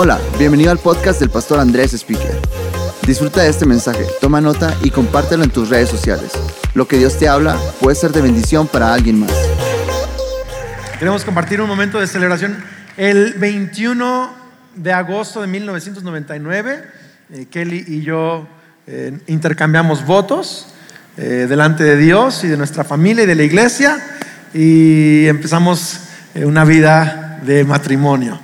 Hola, bienvenido al podcast del pastor Andrés Speaker. Disfruta de este mensaje, toma nota y compártelo en tus redes sociales. Lo que Dios te habla puede ser de bendición para alguien más. Queremos compartir un momento de celebración. El 21 de agosto de 1999, eh, Kelly y yo eh, intercambiamos votos eh, delante de Dios y de nuestra familia y de la iglesia y empezamos eh, una vida de matrimonio.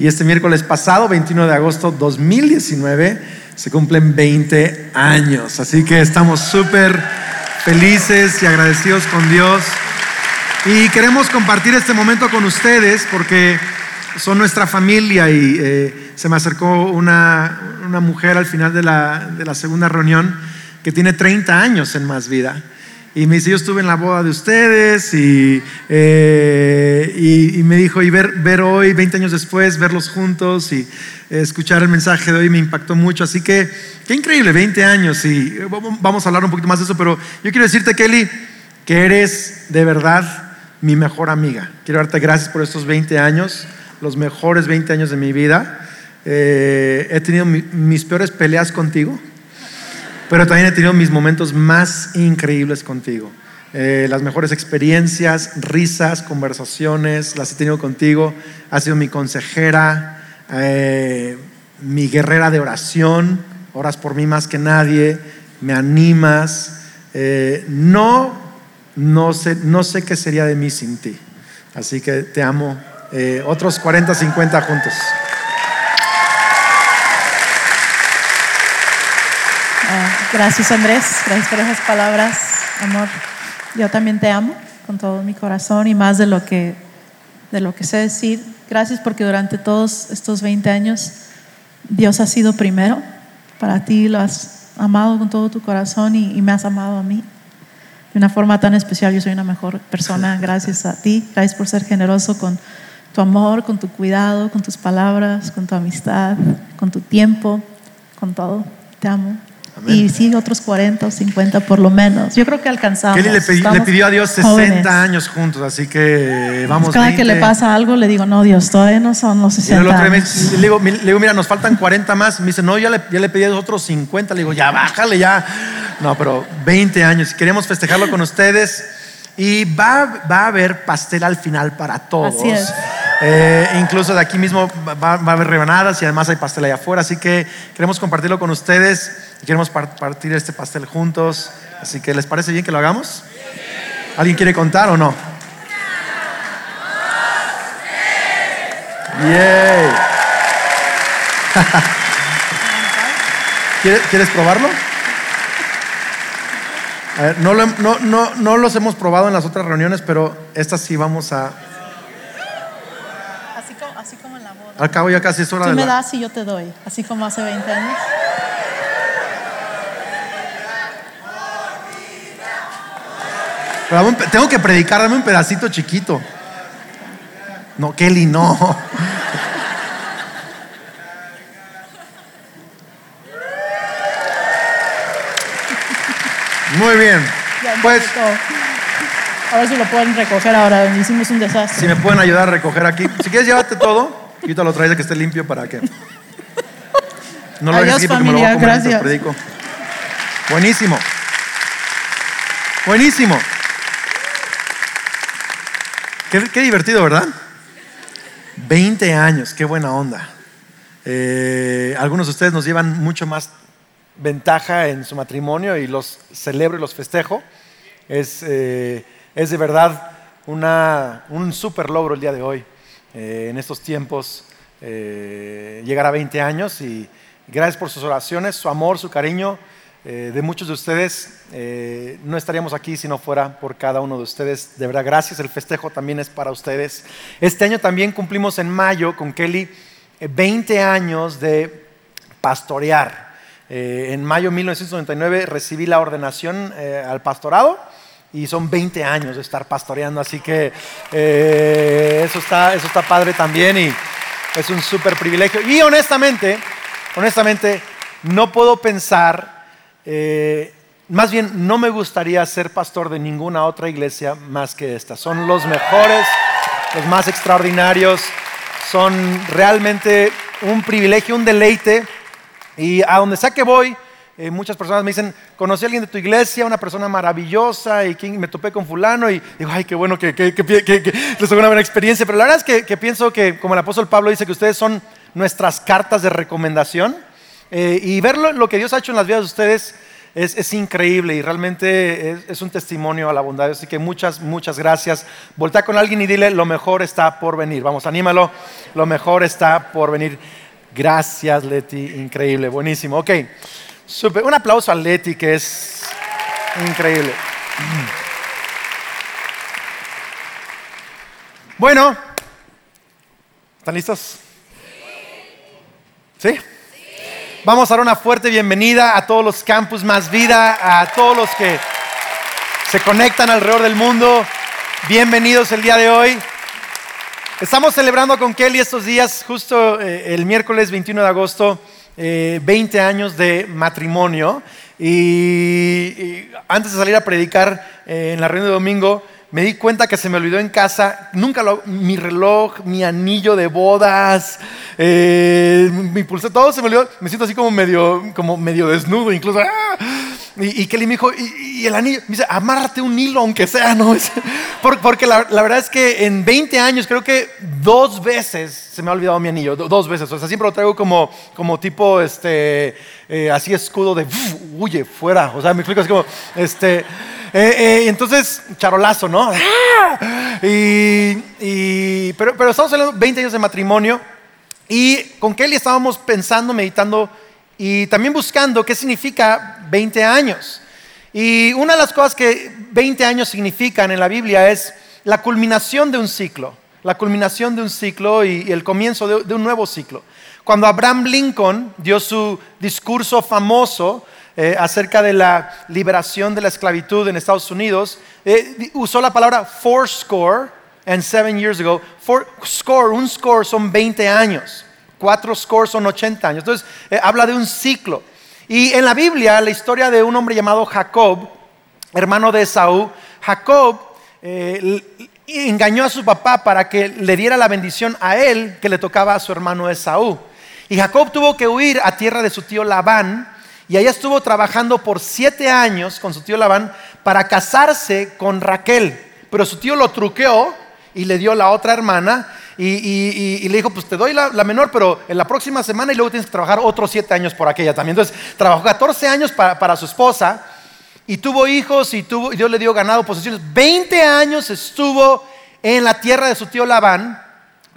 Y este miércoles pasado, 21 de agosto 2019, se cumplen 20 años. Así que estamos súper felices y agradecidos con Dios. Y queremos compartir este momento con ustedes porque son nuestra familia y eh, se me acercó una, una mujer al final de la, de la segunda reunión que tiene 30 años en más vida. Y me dice, yo estuve en la boda de ustedes y, eh, y, me dijo, y ver, ver hoy, 20 años después, verlos juntos y escuchar el mensaje de hoy me impactó mucho. Así que, qué increíble, 20 años y vamos a hablar un poquito más de eso, pero yo quiero decirte, Kelly, que eres de verdad mi mejor amiga. Quiero darte gracias por estos 20 años, los mejores 20 años de mi vida. Eh, he tenido mi- mis peores peleas contigo pero también he tenido mis momentos más increíbles contigo. Eh, las mejores experiencias, risas, conversaciones, las he tenido contigo. Has sido mi consejera, eh, mi guerrera de oración. Oras por mí más que nadie, me animas. Eh, no, no sé, no sé qué sería de mí sin ti. Así que te amo. Otros 40, 50 juntos. Ah, gracias Andrés, gracias por esas palabras, amor. Yo también te amo con todo mi corazón y más de lo que de lo que sé decir. Gracias porque durante todos estos 20 años Dios ha sido primero. Para ti lo has amado con todo tu corazón y, y me has amado a mí de una forma tan especial. Yo soy una mejor persona gracias a ti. Gracias por ser generoso con tu amor, con tu cuidado, con tus palabras, con tu amistad, con tu tiempo, con todo. Te amo. Amén. Y sí, otros 40 o 50 por lo menos. Yo creo que alcanzamos. Kelly le, pedí- le pidió a Dios 60 jóvenes. años juntos, así que vamos. Cada que le 20. pasa algo, le digo, no, Dios, todavía no son los Y 60 el otro día me- años. le, digo, le digo, mira, nos faltan 40 más. Me dice, no, ya le, ya le pedí a otros 50. Le digo, ya bájale, ya. No, pero 20 años. Queremos festejarlo con ustedes. Y va, va a haber pastel al final para todos. Así es. Eh, incluso de aquí mismo va, va a haber rebanadas y además hay pastel allá afuera. Así que queremos compartirlo con ustedes. Queremos par- partir este pastel juntos. Así que, ¿les parece bien que lo hagamos? ¿Alguien quiere contar o no? Yay. ¿Quieres, quieres probarlo? A ver, no, lo no, no, no los hemos probado en las otras reuniones, pero estas sí vamos a... Así como, así como en la boda. Al cabo ya casi es hora Tú de me la... das y yo te doy, así como hace 20 años. Pero tengo que predicar, dame un pedacito chiquito. No, Kelly, no. Muy bien. Pues, gustó. A ver si lo pueden recoger ahora. Hicimos un desastre. si me pueden ayudar a recoger aquí. Si quieres, llévate todo. Y ahorita lo traes de que esté limpio para que. No lo dejes Adiós, aquí porque me lo voy a comer gracias. predico. Buenísimo. Buenísimo. Qué, qué divertido, ¿verdad? 20 años, qué buena onda. Eh, algunos de ustedes nos llevan mucho más ventaja en su matrimonio y los celebro y los festejo. Es, eh, es de verdad una- un súper logro el día de hoy, eh, en estos tiempos, eh, llegar a 20 años y gracias por sus oraciones, su amor, su cariño. eh, de muchos de ustedes, no estaríamos aquí si no fuera por cada uno de ustedes. De verdad, gracias. El festejo también es para ustedes. Este año también cumplimos en mayo con Kelly eh, 20 años de pastorear. Eh, en mayo de 1999 recibí la ordenación eh, al pastorado y son 20 años de estar pastoreando, así que eh, eso, está, eso está padre también y es un súper privilegio. Y honestamente, honestamente, no puedo pensar, más bien no me gustaría ser pastor de ninguna otra iglesia más que esta. Son los mejores, los más extraordinarios, son realmente un privilegio, un deleite. Y a donde sea que voy, eh, muchas personas me dicen, conocí a alguien de tu iglesia, una persona maravillosa, y me topé con fulano, y digo, ay, qué bueno que, que, que, que les una buena experiencia. Pero la verdad es que, pienso que, como el apóstol Pablo dice, que ustedes son nuestras cartas de recomendación. Eh, y ver lo, que Dios ha hecho en las vidas de ustedes es, increíble y realmente es, un testimonio a la bondad. Así que muchas, muchas gracias. Voltea con alguien y dile, lo mejor está por venir. Vamos, anímalo, lo mejor está por venir. Gracias, Leti, increíble, buenísimo. Ok, super. Un aplauso a Leti, que es increíble. Bueno, ¿están listos? ¿Sí? Vamos a dar una fuerte bienvenida a todos los campus Más Vida, a todos los que se conectan alrededor del mundo. Bienvenidos el día de hoy. Estamos celebrando con Kelly estos días, justo eh, el miércoles 21 de agosto, 20 eh, años de matrimonio. Y, antes de salir a predicar eh, en la reunión de domingo, me di cuenta que se me olvidó en casa, nunca lo, mi reloj, mi anillo de bodas, mi pulsera, todo se me olvidó. Me siento así como medio, como medio desnudo, incluso. ¡ah! Y, Kelly me dijo, ¿Y, el anillo, me dice, amárrate un hilo, aunque sea, ¿no? Porque la, verdad es que en 20 años, creo que dos veces se me ha olvidado mi anillo, dos veces. O sea, siempre lo traigo como, como tipo, este, eh, así escudo de, huye, fuera. O sea, me explico así como, este. Eh, eh, entonces, charolazo, ¿no? Y, pero, pero estamos hablando 20 años de matrimonio y con Kelly estábamos pensando, meditando y también buscando qué significa 20 años. Y una de las cosas que 20 años significan en la Biblia es la culminación de un ciclo, la culminación de un ciclo y, el comienzo de un nuevo ciclo. Cuando Abraham Lincoln dio su discurso famoso, eh, acerca de la liberación de la esclavitud en Estados Unidos, eh, usó la palabra four score and seven years ago. Four score, un score son 20 años, cuatro scores son 80 años. Entonces, eh, habla de un ciclo. Y en la Biblia, la historia de un hombre llamado Jacob, hermano de Esaú, Jacob engañó a su papá para que le diera la bendición a él que le tocaba a su hermano Esaú. Y Jacob tuvo que huir a tierra de su tío Labán y allá estuvo trabajando por siete años con su tío Labán para casarse con Raquel. Pero su tío lo truqueó y le dio la otra hermana y, le dijo, pues te doy la, menor, pero en la próxima semana y luego tienes que trabajar otros siete años por aquella también. Entonces trabajó 14 años para, su esposa y tuvo hijos y, tuvo, Dios le dio ganado, posesiones. 20 años estuvo en la tierra de su tío Labán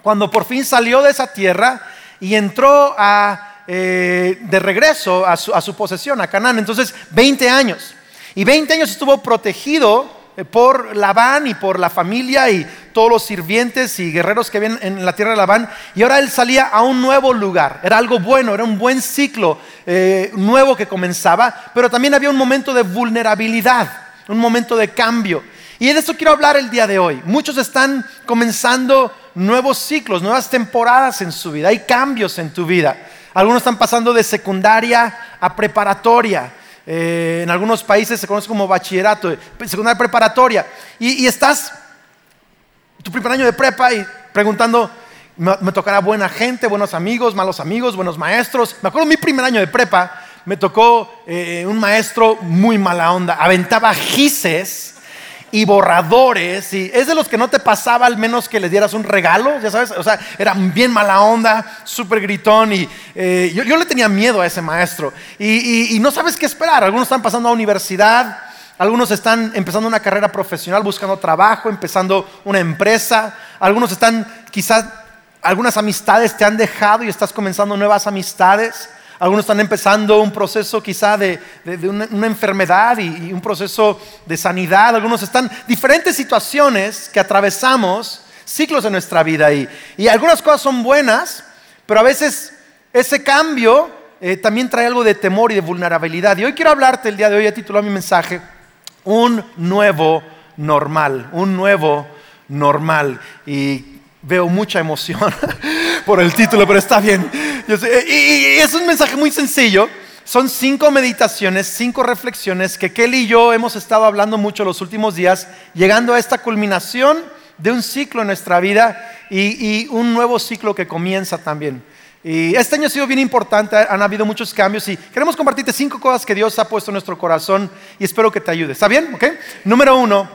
cuando por fin salió de esa tierra y entró a eh, de regreso a su, posesión, a Canaán. Entonces, 20 años. Y 20 años estuvo protegido por Labán y por la familia y todos los sirvientes y guerreros que vienen en la tierra de Labán. Y ahora él salía a un nuevo lugar. Era algo bueno, era un buen ciclo eh, nuevo que comenzaba, pero también había un momento de vulnerabilidad, un momento de cambio. Y de eso quiero hablar el día de hoy. Muchos están comenzando nuevos ciclos, nuevas temporadas en su vida. Hay cambios en tu vida. Algunos están pasando de secundaria a preparatoria. Eh, en algunos países se conoce como bachillerato, secundaria preparatoria. Y, estás tu primer año de prepa y preguntando, ¿me, tocará buena gente, buenos amigos, malos amigos, buenos maestros? Me acuerdo mi primer año de prepa, me tocó eh, un maestro muy mala onda, aventaba gises y borradores, y es de los que no te pasaba al menos que les dieras un regalo, ya sabes, o sea, era bien mala onda, súper gritón, y eh, yo, le tenía miedo a ese maestro, y, no sabes qué esperar, algunos están pasando a universidad, algunos están empezando una carrera profesional, buscando trabajo, empezando una empresa, algunos están quizás, algunas amistades te han dejado y estás comenzando nuevas amistades. Algunos están empezando un proceso quizá de, una, enfermedad y, un proceso de sanidad. Algunos están diferentes situaciones que atravesamos, ciclos de nuestra vida. Y, y algunas cosas son buenas, pero a veces ese cambio eh, también trae algo de temor y de vulnerabilidad. Y hoy quiero hablarte el día de hoy, he titulado mi mensaje, un nuevo normal, un nuevo normal. Y veo mucha emoción por el título, pero está bien. y, es un mensaje muy sencillo. Son cinco meditaciones, cinco reflexiones que Kelly y yo hemos estado hablando mucho los últimos días, llegando a esta culminación de un ciclo en nuestra vida. y, un nuevo ciclo que comienza también. Y este año ha sido bien importante, han habido muchos cambios y queremos compartirte cinco cosas que Dios ha puesto en nuestro corazón y espero que te ayude. ¿Está bien? ¿Ok? Número uno,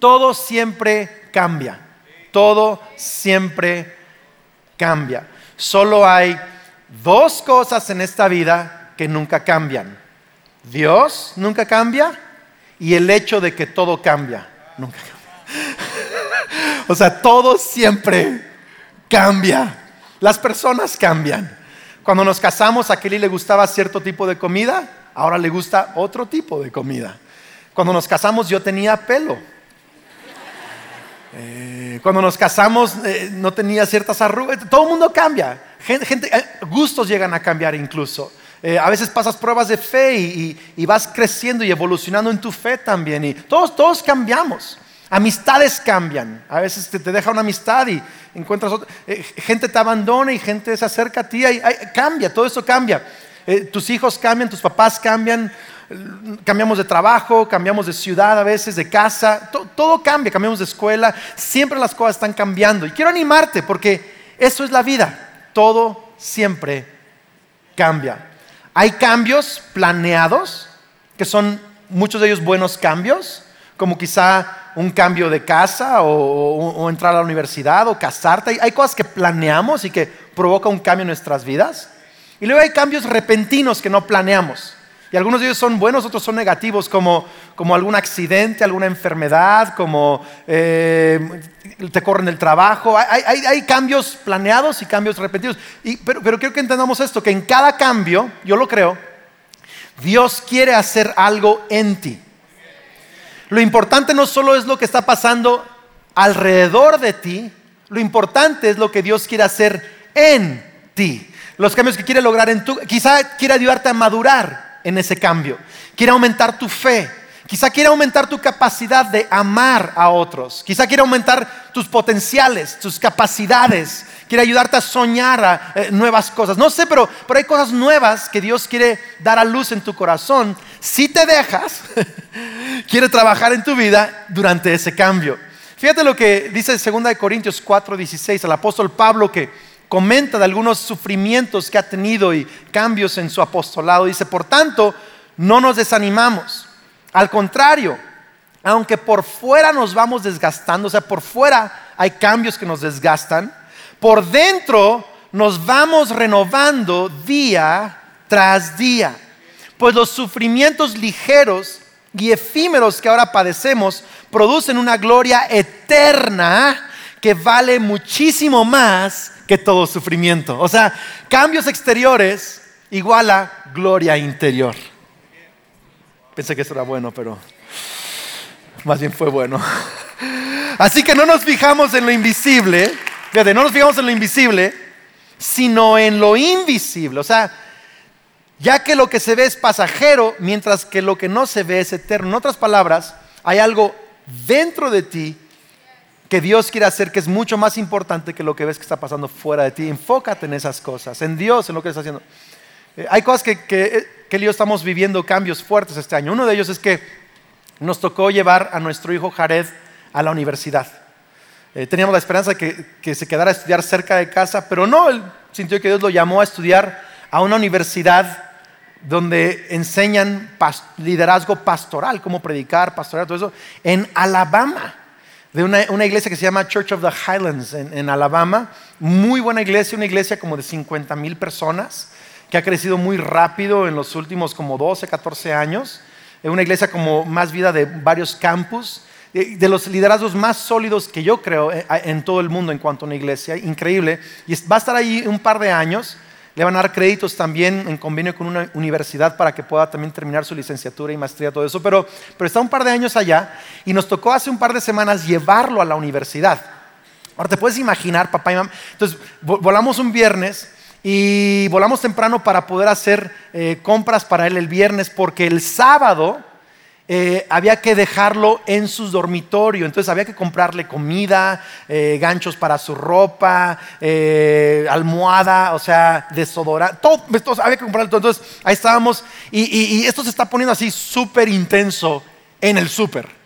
todo siempre cambia. Todo siempre cambia. Solo hay dos cosas en esta vida que nunca cambian. Dios nunca cambia y el hecho de que todo cambia. Nunca cambia. o sea, todo siempre cambia. Las personas cambian. Cuando nos casamos, a Kelly le gustaba cierto tipo de comida, ahora le gusta otro tipo de comida. Cuando nos casamos yo tenía pelo. Eh, cuando nos casamos eh, no tenía ciertas arrugas. Todo el mundo cambia. Gente, eh, gustos llegan a cambiar incluso. a veces pasas pruebas de fe y, vas creciendo y evolucionando en tu fe también. Y todos, todos cambiamos. Amistades cambian. A veces te, deja una amistad y encuentras otra. gente te abandona y gente se acerca a ti. Cambia, todo eso cambia. tus hijos cambian, tus papás cambian cambiamos de trabajo, cambiamos de ciudad a veces, de casa, todo cambia, cambiamos de escuela, siempre las cosas están cambiando. Y quiero animarte porque eso es la vida, todo siempre cambia. Hay cambios planeados, que son muchos de ellos buenos cambios, como quizá un cambio de casa o, entrar a la universidad o casarte. Hay cosas que planeamos y que provoca un cambio en nuestras vidas. Y luego hay cambios repentinos que no planeamos. Y algunos de ellos son buenos, otros son negativos, como, algún accidente, alguna enfermedad, como eh, te corren el trabajo. Hay, cambios planeados y cambios repentinos. pero, pero quiero que entendamos esto, que en cada cambio, yo lo creo, Dios quiere hacer algo en ti. Lo importante no solo es lo que está pasando alrededor de ti, lo importante es lo que Dios quiere hacer en ti. Los cambios que quiere lograr en tu, quizá quiere ayudarte a madurar en ese cambio. Quiere aumentar tu fe. Quizá quiere aumentar tu capacidad de amar a otros. Quizá quiere aumentar tus potenciales, tus capacidades. Quiere ayudarte a soñar a, eh, nuevas cosas. No sé, pero, pero hay cosas nuevas que Dios quiere dar a luz en tu corazón. Si te dejas, quiere trabajar en tu vida durante ese cambio. Fíjate lo que dice 2 Corintios 4, 16, el apóstol Pablo que comenta de algunos sufrimientos que ha tenido y cambios en su apostolado. Dice, por tanto, no nos desanimamos. Al contrario, aunque por fuera nos vamos desgastando, o sea, por fuera hay cambios que nos desgastan, por dentro nos vamos renovando día tras día. Pues los sufrimientos ligeros y efímeros que ahora padecemos producen una gloria eterna que vale muchísimo más que todo sufrimiento. O sea, cambios exteriores igual a gloria interior. Pensé que eso era bueno, pero más bien fue bueno. Así que no nos fijamos en lo invisible, fíjate, no nos fijamos en lo invisible, sino en lo invisible. O sea, ya que lo que se ve es pasajero, mientras que lo que no se ve es eterno. En otras palabras, hay algo dentro de ti que Dios quiere hacer que es mucho más importante que lo que ves que está pasando fuera de ti. Enfócate en esas cosas, en Dios, en lo que está haciendo. Eh, hay cosas que, que, eh, que yo estamos viviendo cambios fuertes este año. Uno de ellos es que nos tocó llevar a nuestro hijo Jared a la universidad. Eh, teníamos la esperanza de que, que, se quedara a estudiar cerca de casa, pero no, él sintió que Dios lo llamó a estudiar a una universidad donde enseñan liderazgo pastoral, cómo predicar, pastoral, todo eso, en Alabama de una, iglesia que se llama Church of the Highlands en, Alabama. Muy buena iglesia, una iglesia como de 50 mil personas, que ha crecido muy rápido en los últimos como 12, 14 años. Es una iglesia como más vida de varios campus, de los liderazgos más sólidos que yo creo eh, en todo el mundo en cuanto a una iglesia. Increíble. Y va a estar ahí un par de años. Le van a dar créditos también en convenio con una universidad para que pueda también terminar su licenciatura y maestría, todo eso. Pero, pero está un par de años allá y nos tocó hace un par de semanas llevarlo a la universidad. Ahora te puedes imaginar, papá y mamá. Entonces, volamos un viernes y volamos temprano para poder hacer eh, compras para él el viernes, porque el sábado eh, había que dejarlo en su dormitorio, entonces había que comprarle comida, eh, ganchos para su ropa, eh, almohada, o sea, desodorante, todo, había que comprarle todo. Entonces ahí estábamos y, y esto se está poniendo así súper intenso en el súper.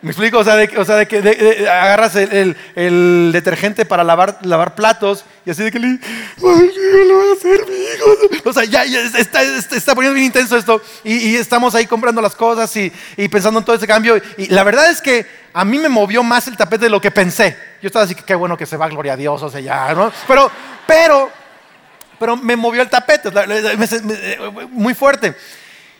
¿Me explico? O sea, de, que agarras el, detergente para lavar, platos y así de que le, ay, ¿qué le voy a hacer, mi? O sea, ya, ya está, poniendo bien intenso esto y, estamos ahí comprando las cosas y, y pensando en todo ese cambio. Y la verdad es que a mí me movió más el tapete de lo que pensé. Yo estaba así que qué bueno que se va, gloria a Dios, o sea, ya, ¿no? Pero, pero, pero me movió el tapete, me- muy fuerte.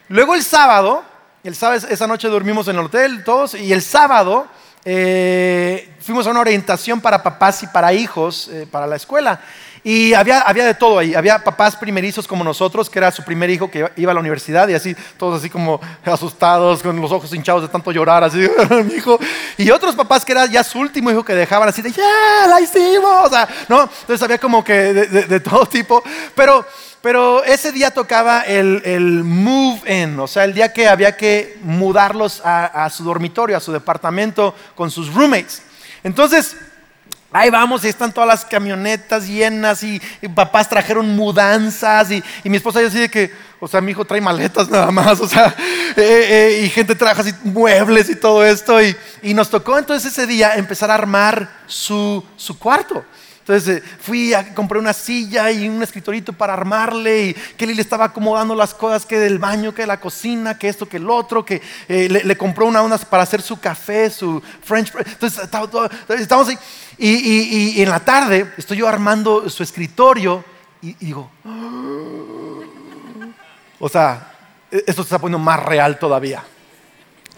Luego el sábado, el sábado, esa noche dormimos en el hotel todos, y el sábado eh, fuimos a una orientación para papás y para hijos, eh, para la escuela. Y había, había de todo ahí. Había papás primerizos como nosotros, que era su primer hijo que iba a la universidad, y así, todos así como asustados, con los ojos hinchados de tanto llorar, así, mi hijo. Y otros papás que era ya su último hijo que dejaban así de, ya, la hicimos. O sea, ¿no? Entonces había como que de, de- de todo tipo. Pero, pero ese día tocaba el, el move in, o sea, el día que había que mudarlos a, su dormitorio, a su departamento con sus roommates. Entonces, Ahí vamos, y están todas las camionetas llenas y, y papás trajeron mudanzas y, mi esposa yo así de que, o sea, mi hijo trae maletas nada más, o sea, eh, eh, y gente trajo así muebles y todo esto y, y nos tocó entonces ese día empezar a armar su, su cuarto. Entonces eh, fui a compré una silla y un escritorito para armarle y Kelly le estaba acomodando las cosas que del baño, que de la cocina, que esto, que el otro, que eh, le, compró una onda para hacer su café, su French. Entonces estamos ahí y en la tarde estoy yo armando su escritorio y, y digo, o sea, e- esto se está poniendo más real todavía.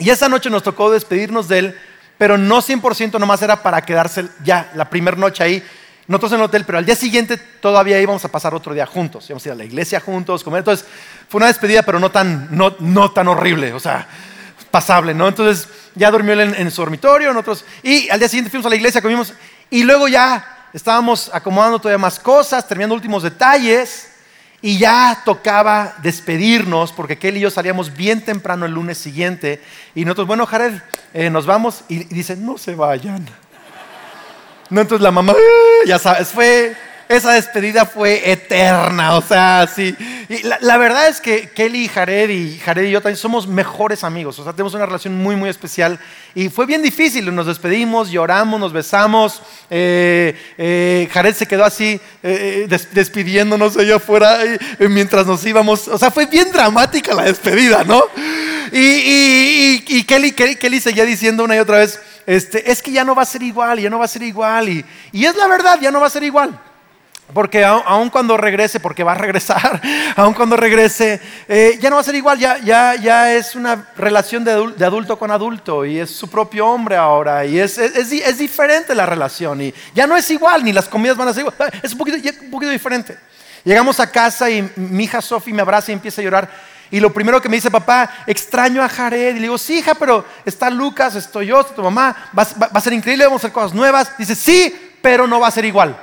Y esa noche nos tocó despedirnos de él, pero no 100% nomás era para quedarse ya la primera noche ahí, nosotros en el hotel, pero al día siguiente todavía íbamos a pasar otro día juntos, íbamos a ir a la iglesia juntos, comer, entonces fue una despedida, pero no tan, no, no tan horrible, o sea, pasable, ¿no? Entonces ya durmió él en, su dormitorio, nosotros, y al día siguiente fuimos a la iglesia, comimos, y luego ya estábamos acomodando todavía más cosas, terminando últimos detalles, y ya tocaba despedirnos porque Kelly y yo salíamos bien temprano el lunes siguiente. Y nosotros, bueno, Jared, eh, nos vamos. Y, y dice, no se vayan. No, entonces la mamá, "Ah", ya sabes, fue, esa despedida fue eterna, o sea, sí. Y la, verdad es que Kelly y Jared y Jared y yo también somos mejores amigos, o sea, tenemos una relación muy, muy especial. Y fue bien difícil, nos despedimos, lloramos, nos besamos. Eh, eh, Jared se quedó así, eh, des- despidiéndonos allá afuera eh, mientras nos íbamos. O sea, fue bien dramática la despedida, ¿no? Y, y- y- y Kelly, Kelly, Kelly seguía diciendo una y otra vez, este, es que ya no va a ser igual, ya no va a ser igual. Y, es la verdad, ya no va a ser igual. Porque aun, cuando regrese, porque va a regresar, aun cuando regrese, eh, ya no va a ser igual, ya, ya, ya es una relación de, adul- de adulto con adulto y es su propio hombre ahora y es, es, es di- es diferente la relación y ya no es igual, ni las comidas van a ser igual, es un poquito, un poquito diferente. Llegamos a casa y mi hija Sophie me abraza y empieza a llorar y lo primero que me dice, papá, extraño a Jared. Y le digo, sí, hija, pero está Lucas, estoy yo, está tu mamá, va, va- va a ser increíble, vamos a hacer cosas nuevas. Dice, sí, pero no va a ser igual.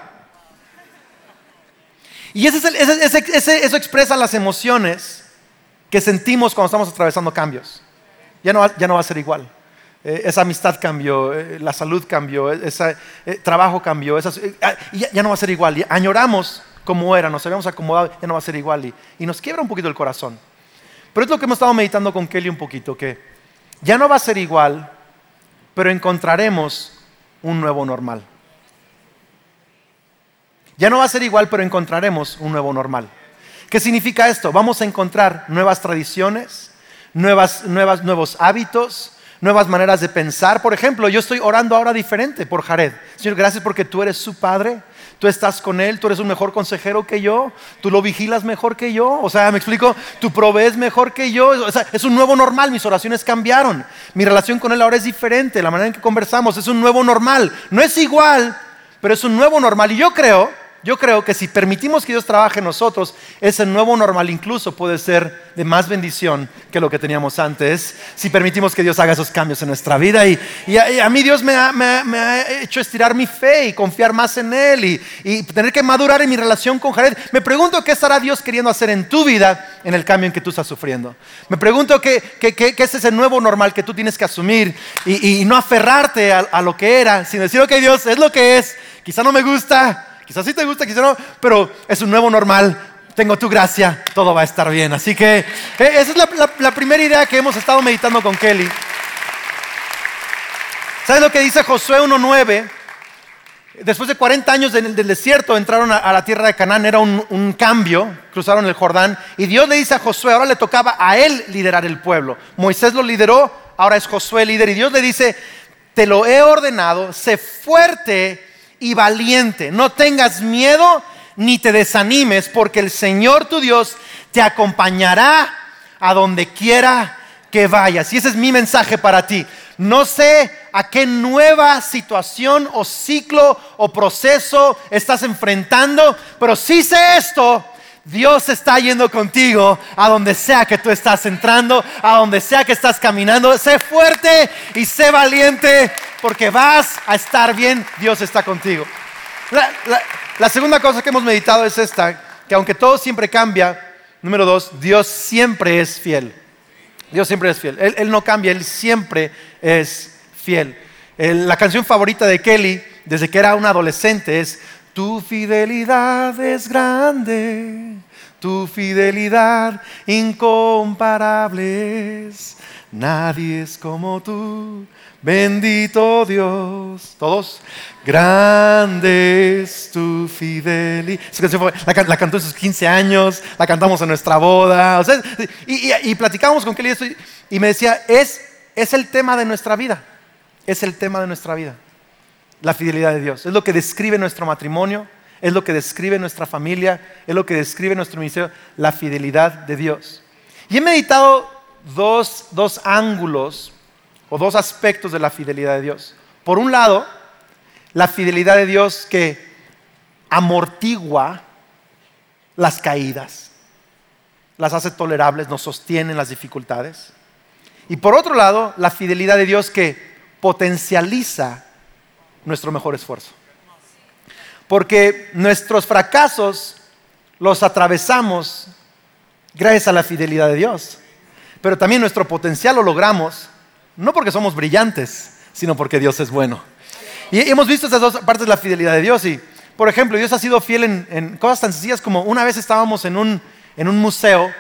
Y ese es el- ese- ese- eso expresa las emociones que sentimos cuando estamos atravesando cambios. Ya no, ya no va a ser igual. Eh, esa amistad cambió, eh, la salud cambió, eh, ese trabajo cambió, esas- eh, ah, ya, ya no va a ser igual. Y añoramos como era, nos habíamos acomodado, ya no va a ser igual. Y, y nos quiebra un poquito el corazón. Pero es lo que hemos estado meditando con Kelly un poquito, que ya no va a ser igual, pero encontraremos un nuevo normal. Ya no va a ser igual, pero encontraremos un nuevo normal. ¿Qué significa esto? Vamos a encontrar nuevas tradiciones, nuevas, nuevos hábitos, nuevas maneras de pensar. Por ejemplo, yo estoy orando ahora diferente por Jared. Señor, gracias porque tú eres su padre. Tú estás con él, tú eres un mejor consejero que yo, tú lo vigilas mejor que yo, o sea, me explico, tú provees mejor que yo, o sea, es un nuevo normal, mis oraciones cambiaron, mi relación con él ahora es diferente, la manera en que conversamos es un nuevo normal, no es igual, pero es un nuevo normal. Y yo creo yo creo que si permitimos que Dios trabaje en nosotros, ese nuevo normal incluso puede ser de más bendición que lo que teníamos antes, si permitimos que Dios haga esos cambios en nuestra vida. Y, y a, y a mí Dios me ha, me me ha hecho estirar mi fe y confiar más en Él y, y tener que madurar en mi relación con Jared. Me pregunto qué estará Dios queriendo hacer en tu vida en el cambio en que tú estás sufriendo. Me pregunto qué, qué, qué- qué es ese nuevo normal que tú tienes que asumir y, y no aferrarte a, a lo que era, sino decir, ok Dios, es lo que es, quizá no me gusta. Quizás sí te gusta, quizás no, pero es un nuevo normal. Tengo tu gracia, todo va a estar bien. Así que eh, esa es la, primera idea que hemos estado meditando con Kelly. ¿Sabes lo que dice Josué 1.9? Después de 40 años del, desierto entraron a, la tierra de Canaán, era un, un, cambio, cruzaron el Jordán y Dios le dice a Josué, ahora le tocaba a él liderar el pueblo. Moisés lo lideró, ahora es Josué el líder y Dios le dice, te lo he ordenado, sé fuerte y valiente, no tengas miedo ni te desanimes, porque el Señor tu Dios te acompañará a donde quiera que vayas. Y ese es mi mensaje para ti. No sé a qué nueva situación o ciclo o proceso estás enfrentando, pero sí sé esto. Dios está yendo contigo a donde sea que tú estás entrando, a donde sea que estás caminando. Sé fuerte y sé valiente porque vas a estar bien. Dios está contigo. La, segunda cosa que hemos meditado es esta, que aunque todo siempre cambia, número dos, Dios siempre es fiel. Dios siempre es fiel. Él, no cambia, Él siempre es fiel. la canción favorita de Kelly, desde que era un adolescente, es Tu fidelidad es grande, tu fidelidad incomparable. Nadie es como tú, bendito Dios. Todos, grande es tu fidelidad. La, cantó en sus 15 años, la cantamos en nuestra boda. y, y, platicamos con Kelly esto y, me decía, es, es el tema de nuestra vida. Es el tema de nuestra vida. La fidelidad de Dios. Es lo que describe nuestro matrimonio, es lo que describe nuestra familia, es lo que describe nuestro ministerio, la fidelidad de Dios. Y he meditado dos, dos ángulos o dos aspectos de la fidelidad de Dios. Por un lado, la fidelidad de Dios que amortigua las caídas, las hace tolerables, nos sostiene en las dificultades. Y por otro lado, la fidelidad de Dios que potencializa nuestro mejor esfuerzo. Porque nuestros fracasos los atravesamos gracias a la fidelidad de Dios. Pero también nuestro potencial lo logramos no porque somos brillantes, sino porque Dios es bueno. Y hemos visto estas dos partes la fidelidad de Dios. Y, por ejemplo, Dios ha sido fiel en, cosas tan sencillas como una vez estábamos en un, en un museo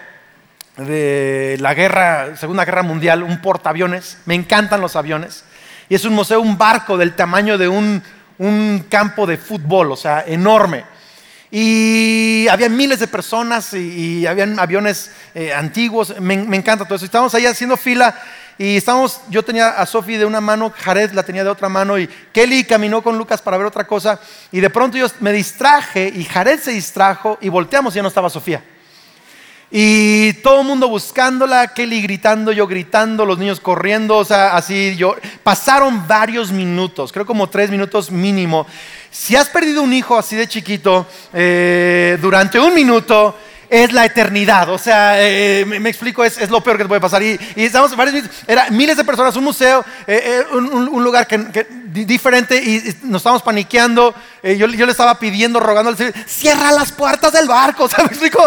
de la guerra, Segunda Guerra Mundial, un portaaviones. Me encantan los aviones. Y es un museo, un barco del tamaño de un, un campo de fútbol, o sea, enorme. Y había miles de personas y, aviones eh, antiguos. Me, me, encanta todo eso. Estábamos ahí haciendo fila y estábamos, yo tenía a Sofi de una mano, Jared la tenía de otra mano y Kelly caminó con Lucas para ver otra cosa. Y de pronto yo me distraje y Jared se distrajo y volteamos y ya no estaba Sofía. Y todo el mundo buscándola, Kelly gritando, yo gritando, los niños corriendo, o sea, así yo. Pasaron varios minutos, creo como tres minutos mínimo. Si has perdido un hijo así de chiquito, eh, durante un minuto, es la eternidad. O sea, eh, me, explico, es, lo peor que puede pasar. Y, estamos varios, era miles de personas, un museo, eh, eh, un, lugar que, diferente y nos estábamos paniqueando. yo, le estaba pidiendo, rogando, cierra las puertas del barco. O sea, me explico,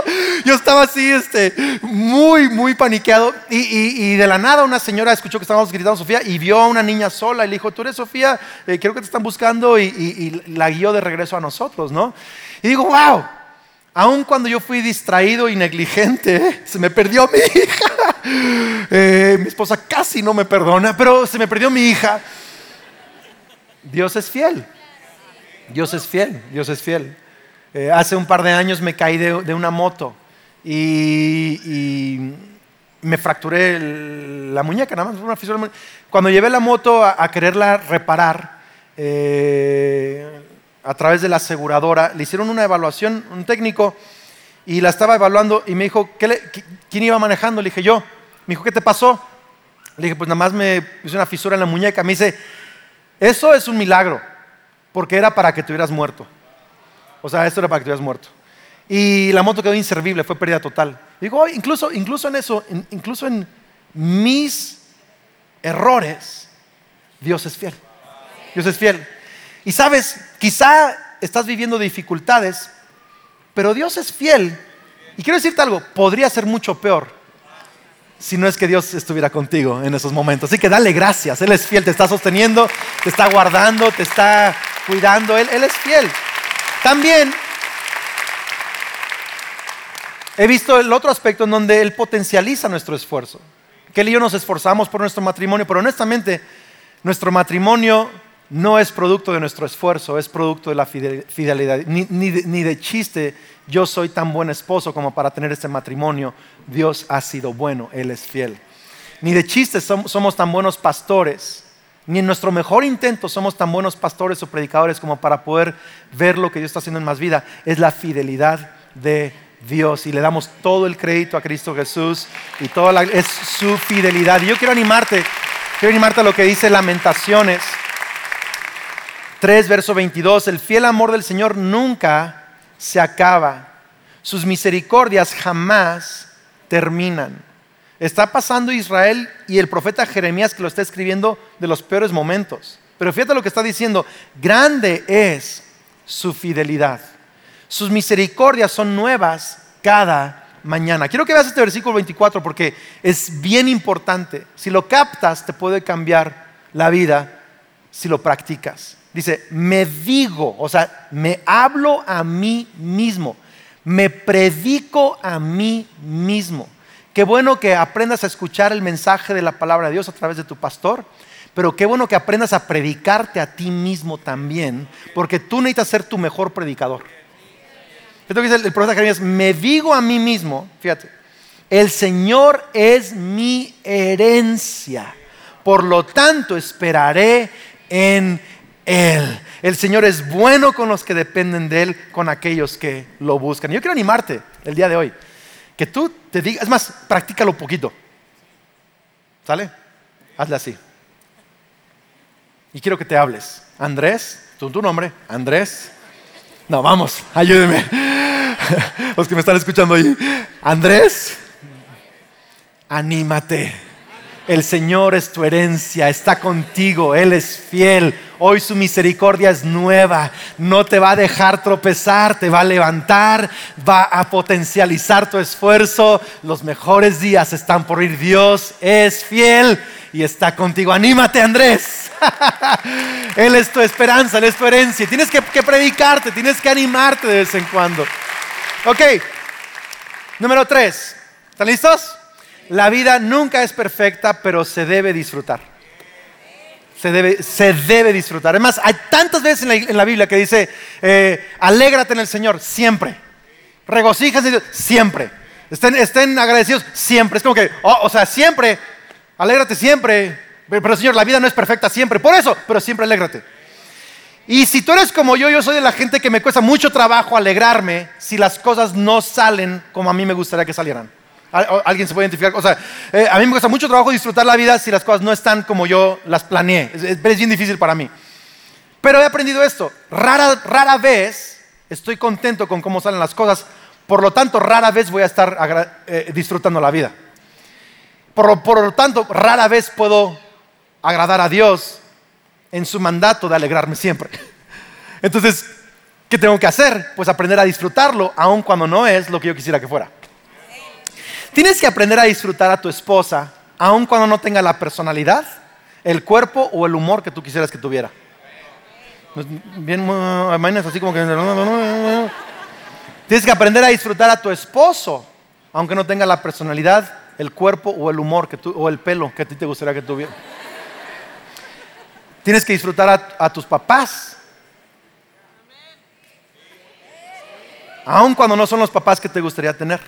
yo estaba así, este, muy, muy paniqueado. Y, de la nada una señora escuchó que estábamos gritando Sofía y vio a una niña sola y le dijo, tú eres Sofía, creo que te están buscando y, y la guió de regreso a nosotros, ¿no? Y digo, wow. Aun cuando yo fui distraído y negligente, se me perdió mi hija. Eh, mi esposa casi no me perdona, pero se me perdió mi hija. Dios es fiel. Dios es fiel. Dios es fiel. Eh, hace un par de años me caí de, una moto y, me fracturé la muñeca, nada más una fisura. Cuando llevé la moto a, quererla reparar, eh, a través de la aseguradora, le hicieron una evaluación, un técnico, y la estaba evaluando y me dijo, ¿quién iba manejando? Le dije, yo. Me dijo, ¿qué te pasó? Le dije, pues nada más me hice una fisura en la muñeca. Me dice, eso es un milagro, porque era para que te hubieras muerto. O sea, esto era para que te hubieras muerto. Y la moto quedó inservible, fue pérdida total. Digo, incluso, incluso en eso, incluso en mis errores, Dios es fiel. Dios es fiel. Y sabes, quizá estás viviendo dificultades, pero Dios es fiel. Y quiero decirte algo, podría ser mucho peor si no es que Dios estuviera contigo en esos momentos. Así que dale gracias, Él es fiel, te está sosteniendo, te está guardando, te está cuidando, Él, es fiel. También he visto el otro aspecto en donde Él potencializa nuestro esfuerzo. Que Él y yo nos esforzamos por nuestro matrimonio, pero honestamente Nuestro matrimonio no es producto de nuestro esfuerzo, es producto de la fidelidad. Ni, de, ni, de, chiste, yo soy tan buen esposo como para tener este matrimonio. Dios ha sido bueno, Él es fiel. Ni de chiste somos tan buenos pastores, ni en nuestro mejor intento somos tan buenos pastores o predicadores como para poder ver lo que Dios está haciendo en más vida. Es la fidelidad de Dios y le damos todo el crédito a Cristo Jesús y toda la, es su fidelidad. Y yo quiero animarte, quiero animarte a lo que dice Lamentaciones 3, verso 22. El fiel amor del Señor nunca se acaba. Sus misericordias jamás terminan. Está pasando Israel y el profeta Jeremías que lo está escribiendo de los peores momentos. Pero fíjate lo que está diciendo. Grande es su fidelidad. Sus misericordias son nuevas cada mañana. Quiero que veas este versículo 24 porque es bien importante. Si lo captas, te puede cambiar la vida si lo practicas. Dice, me digo, o sea, me hablo a mí mismo, me predico a mí mismo. Qué bueno que aprendas a escuchar el mensaje de la palabra de Dios a través de tu pastor, pero qué bueno que aprendas a predicarte a ti mismo también, porque tú necesitas ser tu mejor predicador. Esto que dice el profeta Jeremías, me digo a mí mismo, fíjate, el Señor es mi herencia, por lo tanto esperaré en Él. El Señor es bueno con los que dependen de Él, con aquellos que lo buscan. Yo quiero animarte el día de hoy, que tú te digas, es más, practícalo poquito. ¿Sale? Hazle así. Y quiero que te hables. Andrés, tu, tu nombre, Andrés. No, vamos, ayúdeme. Los que me están escuchando ahí. Andrés, anímate. El Señor es tu herencia, está contigo, Él es fiel. Hoy su misericordia es nueva, no te va a dejar tropezar, te va a levantar, va a potencializar tu esfuerzo. Los mejores días están por ir. Dios es fiel y está contigo. Anímate, Andrés. Él es tu esperanza, Él es tu herencia. Tienes que, predicarte, tienes que animarte de vez en cuando. Ok, número tres. ¿Están listos? La vida nunca es perfecta, pero se debe disfrutar. Se debe, se debe disfrutar. Además, hay tantas veces en la, Biblia que dice, eh, alégrate en el Señor, siempre. Regocíjate en siempre. Estén, estén agradecidos, siempre. Es como que, oh, o sea, siempre Alégrate siempre. Pero Señor, la vida no es perfecta siempre. Por eso, pero siempre alégrate. Y si tú eres como yo, yo soy de la gente que me cuesta mucho trabajo alegrarme si las cosas no salen como a mí me gustaría que salieran. ¿Alguien se puede identificar? O sea, eh, a mí me cuesta mucho trabajo disfrutar la vida si las cosas no están como yo las planeé. Es, bien difícil para mí. Pero he aprendido esto. Rara, rara vez estoy contento con cómo salen las cosas. Por lo tanto, rara vez voy a estar eh, disfrutando la vida. Por, lo tanto, rara vez puedo agradar a Dios en su mandato de alegrarme siempre. Entonces, ¿qué tengo que hacer? Pues aprender a disfrutarlo, aun cuando no es lo que yo quisiera que fuera. Tienes que aprender a disfrutar a tu esposa, aun cuando no tenga la personalidad, el cuerpo o el humor que tú quisieras que tuviera. Pues, bien, así como que... Tienes que aprender a disfrutar a tu esposo, aunque no tenga la personalidad, el cuerpo o el humor que tú, o el pelo que a ti te gustaría que tuviera. Tienes que disfrutar a, tus papás. Aun cuando no son los papás que te gustaría tener.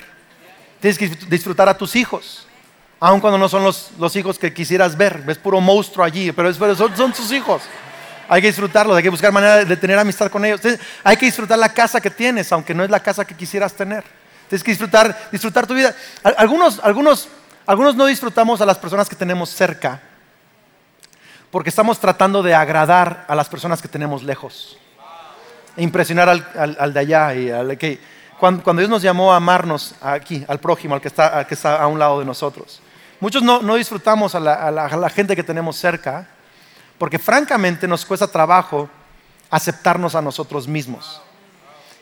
Tienes que disfrutar a tus hijos. Aun cuando no son los, los hijos que quisieras ver. Ves puro monstruo allí, pero, son, son tus hijos. Hay que disfrutarlos, hay que buscar manera de tener amistad con ellos. Hay que disfrutar la casa que tienes, aunque no es la casa que quisieras tener. Tienes que disfrutar, disfrutar tu vida. Algunos, algunos, algunos no disfrutamos a las personas que tenemos cerca porque estamos tratando de agradar a las personas que tenemos lejos. E impresionar al, de allá. Y al, que, cuando, Dios nos llamó a amarnos aquí, al prójimo, al que está, que está a un lado de nosotros. Muchos no, disfrutamos a la gente que tenemos cerca porque francamente nos cuesta trabajo aceptarnos a nosotros mismos.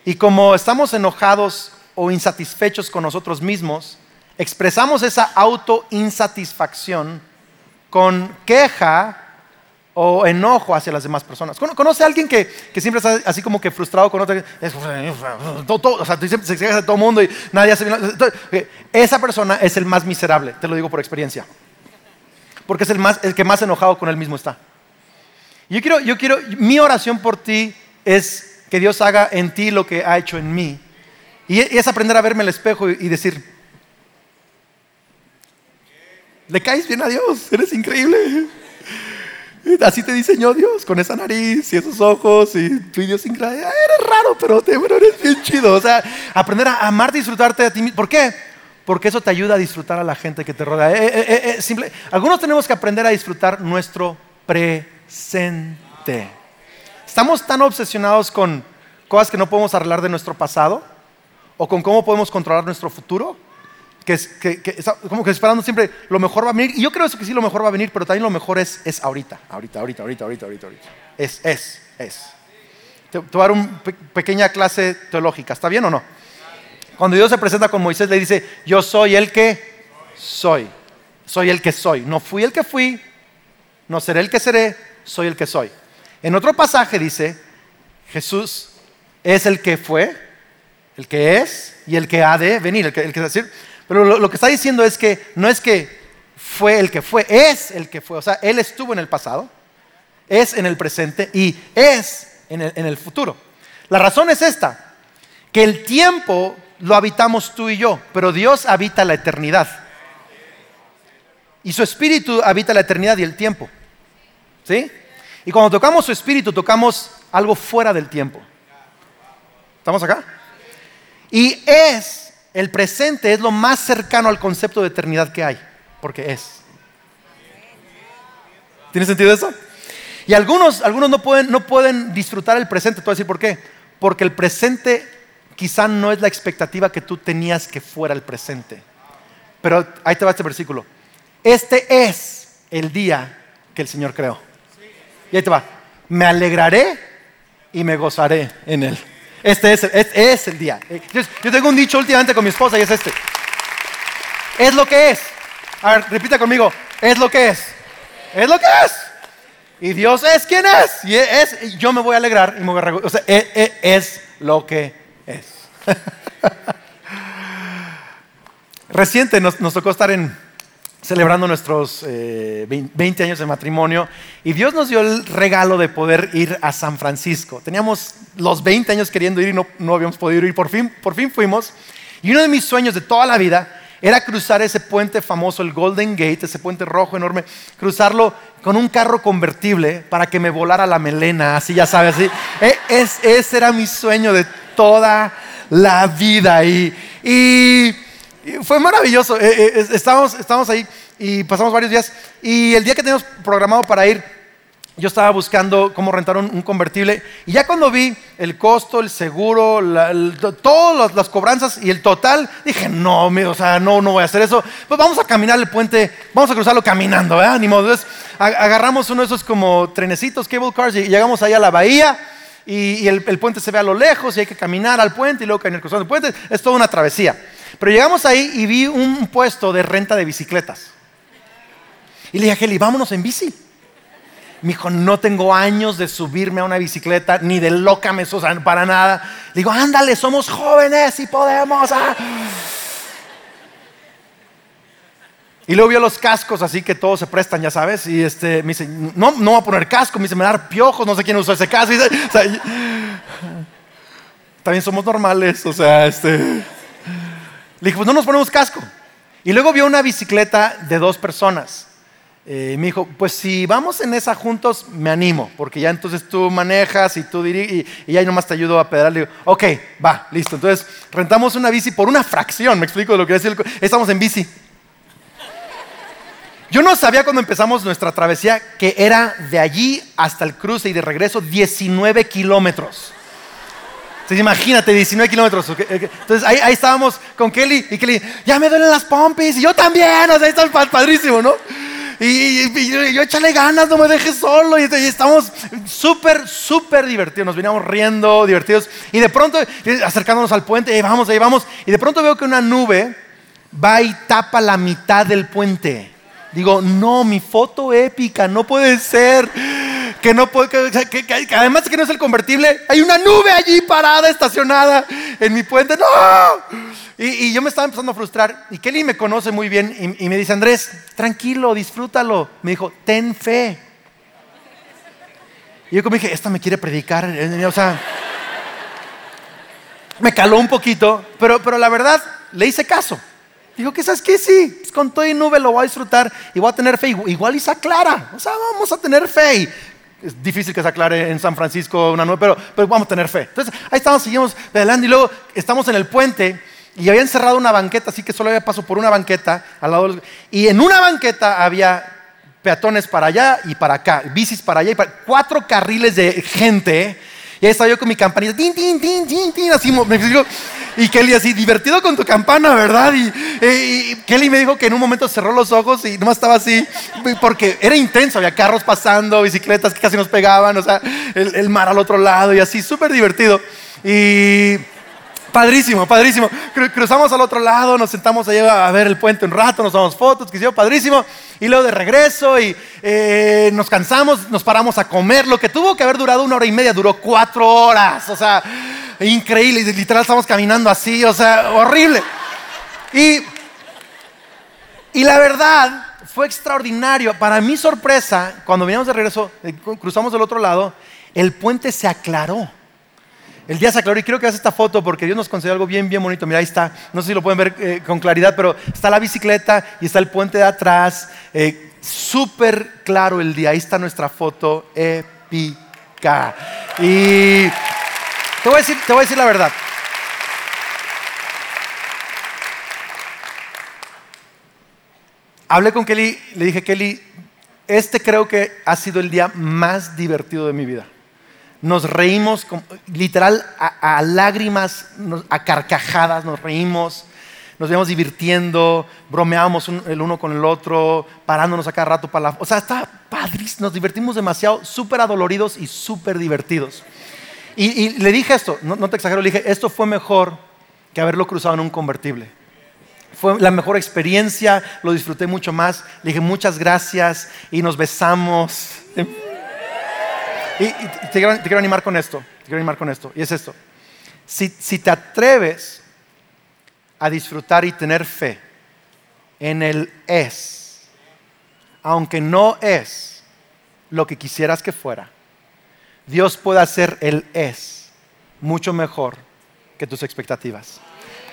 Y como estamos enojados o insatisfechos con nosotros mismos, expresamos esa auto-insatisfacción con queja o enojo hacia las demás personas. ¿Conoce a alguien que, siempre está así como que frustrado con otro? o sea, se de todo el mundo y nadie hace Esa persona es el más miserable, te lo digo por experiencia. Porque es el, más, el que más enojado con él mismo está. Yo quiero, yo quiero, mi oración por ti es que Dios haga en ti lo que ha hecho en mí. Y es aprender a verme al espejo y decir, le caes bien a Dios, eres increíble. Así te diseñó Dios, con esa nariz y esos ojos y tu increíble. Ah, eres raro, pero, te, eres bien chido. O sea, aprender a amar, disfrutarte de ti mismo. ¿Por qué? Porque eso te ayuda a disfrutar a la gente que te rodea. Eh, eh, eh. Algunos tenemos que aprender a disfrutar nuestro presente. Estamos tan obsesionados con cosas que no podemos arreglar de nuestro pasado o con cómo podemos controlar nuestro futuro que, que, como que esperando siempre lo mejor va a venir. Y yo creo eso que sí lo mejor va a venir, pero también lo mejor es, es ahorita, ahorita, ahorita, ahorita, ahorita, ahorita, ahorita. Es, es, es. Te, voy a dar una pequeña clase teológica, ¿está bien o no? Cuando Dios se presenta con Moisés, le dice, yo soy el que soy. Soy el que soy. No fui el que fui, no seré el que seré, soy el que soy. En otro pasaje dice, Jesús es el que fue, el que es y el que ha de venir. El que, el que decir, pero lo, que está diciendo es que no es que fue el que fue, es el que fue. O sea, Él estuvo en el pasado, es en el presente y es en el, en el futuro. La razón es esta, que el tiempo lo habitamos tú y yo, pero Dios habita la eternidad. Y su espíritu habita la eternidad y el tiempo. ¿Sí? Y cuando tocamos su espíritu, tocamos algo fuera del tiempo. ¿Estamos acá? Y es el presente es lo más cercano al concepto de eternidad que hay, porque es. ¿Tiene sentido eso? Y algunos, algunos no, pueden, no pueden disfrutar el presente. Te voy a decir por qué. Porque el presente quizá no es la expectativa que tú tenías que fuera el presente. Pero ahí te va este versículo. Este es el día que el Señor creó. Y ahí te va. Me alegraré y me gozaré en él. Este es, es el día. Yo, tengo un dicho últimamente con mi esposa y es este. Es lo que es. A ver, repita conmigo. Es lo que es. Es lo que es. Y Dios es quien es. Y es, yo me voy a alegrar y me voy a O sea, es, es lo que es. Reciente nos, nos tocó estar en, celebrando nuestros 20 eh, años de matrimonio y Dios nos dio el regalo de poder ir a San Francisco. Teníamos los 20 años queriendo ir y no, habíamos podido ir, por fin, por fin fuimos. Y uno de mis sueños de toda la vida era cruzar ese puente famoso, el Golden Gate, ese puente rojo enorme, cruzarlo con un carro convertible para que me volara la melena, así ya sabes. E, ese era mi sueño de toda la vida y, y fue maravilloso. Eh, eh, estábamos, ahí y pasamos varios días. Y el día que teníamos programado para ir, yo estaba buscando cómo rentar un, convertible. Y ya cuando vi el costo, el seguro, todas las, cobranzas y el total, dije, no, o sea, no, no voy a hacer eso. Pues vamos a caminar el puente, vamos a cruzarlo caminando, ¿verdad? Ni Entonces agarramos uno de esos como trenecitos, cable cars, y llegamos ahí a la bahía. Y, el, puente se ve a lo lejos y hay que caminar al puente y luego caminar cruzando el puente. Es toda una travesía. Pero llegamos ahí y vi un puesto de renta de bicicletas. Y le dije a Kelly, vámonos en bici. Me dijo, no tengo años de subirme a una bicicleta, ni de loca me susan para nada. Le digo, ándale, somos jóvenes y podemos. Ah". Y luego vio los cascos, así que todos se prestan, ya sabes. Y este, me dice, no, no voy a poner casco. Me dice, me dar piojos, no sé quién usó ese casco. también somos normales, o sea, este. Le dije, pues no nos ponemos casco. Y luego vio una bicicleta de dos personas. Eh, me dijo, pues si vamos en esa juntos, me animo, porque ya entonces tú manejas y tú diriges y, ya nomás te ayudo a pedal. Le digo, ok, va, listo. Entonces rentamos una bici por una fracción, me explico lo que decir. Estamos en bici. Yo no sabía cuando empezamos nuestra travesía que era de allí hasta el cruce y de regreso 19 kilómetros imagínate, 19 kilómetros. Entonces ahí, estábamos con Kelly y Kelly, ya me duelen las pompis y yo también, o sea, está padrísimo, ¿no? Y, yo, échale ganas, no me dejes solo. Y, estamos súper, súper divertidos. Nos veníamos riendo, divertidos. Y de pronto, acercándonos al puente, ahí vamos, ahí vamos. Y de pronto veo que una nube va y tapa la mitad del puente. Digo, no, mi foto épica, no puede ser que no puede, que, además que no es el convertible, hay una nube allí parada, estacionada en mi puente, no. Y, yo me estaba empezando a frustrar. Y Kelly me conoce muy bien y, me dice, Andrés, tranquilo, disfrútalo. Me dijo, ten fe. Y yo como dije, esta me quiere predicar. O sea, me caló un poquito, pero, pero la verdad le hice caso. Dijo que sabes que sí, pues con todo y nube lo voy a disfrutar y voy a tener fe. Igual y se aclara. O sea, vamos a tener fe. Es difícil que se aclare en San Francisco una nube, pero, pero vamos a tener fe. Entonces, ahí estamos, seguimos adelante y luego estamos en el puente y habían cerrado una banqueta, así que solo había paso por una banqueta al lado y en una banqueta había peatones para allá y para acá, bicis para allá y para cuatro carriles de gente. Y ahí estaba yo con mi campanita, tin, tin, tin, tin, tin, así me digo, y Kelly así, divertido con tu campana, ¿verdad? Y, Kelly me dijo que en un momento cerró los ojos y nomás estaba así, porque era intenso, había carros pasando, bicicletas que casi nos pegaban, o sea, el mar al otro lado y así, súper divertido. Y Padrísimo, padrísimo. Cruzamos al otro lado, nos sentamos a ver el puente un rato, nos damos fotos, que yo, padrísimo. Y luego de regreso y eh, nos cansamos, nos paramos a comer. Lo que tuvo que haber durado una hora y media duró cuatro horas. O sea, increíble. Literal estamos caminando así, o sea, horrible. Y, y la verdad fue extraordinario. Para mi sorpresa, cuando veníamos de regreso, eh, cruzamos del otro lado, el puente se aclaró. El día se aclaró y quiero que hagas esta foto porque Dios nos concedió algo bien, bien bonito. Mira, ahí está. No sé si lo pueden ver eh, con claridad, pero está la bicicleta y está el puente de atrás. Eh, súper claro el día. Ahí está nuestra foto épica. Y te voy a decir, te voy a decir la verdad. Hablé con Kelly, le dije, Kelly, este creo que ha sido el día más divertido de mi vida nos reímos, literal, a, lágrimas, a carcajadas, nos reímos, nos íbamos divirtiendo, bromeábamos el uno con el otro, parándonos a cada rato para la... O sea, está padrísimo, nos divertimos demasiado, súper adoloridos y súper divertidos. Y, le dije esto, no, no te exagero, le dije, esto fue mejor que haberlo cruzado en un convertible. Fue la mejor experiencia, lo disfruté mucho más. Le dije muchas gracias y nos besamos. Y, te, quiero, animar con esto, te quiero animar con esto, y es esto. Si, si te atreves a disfrutar y tener fe en el es, aunque no es lo que quisieras que fuera, Dios puede hacer el es mucho mejor que tus expectativas.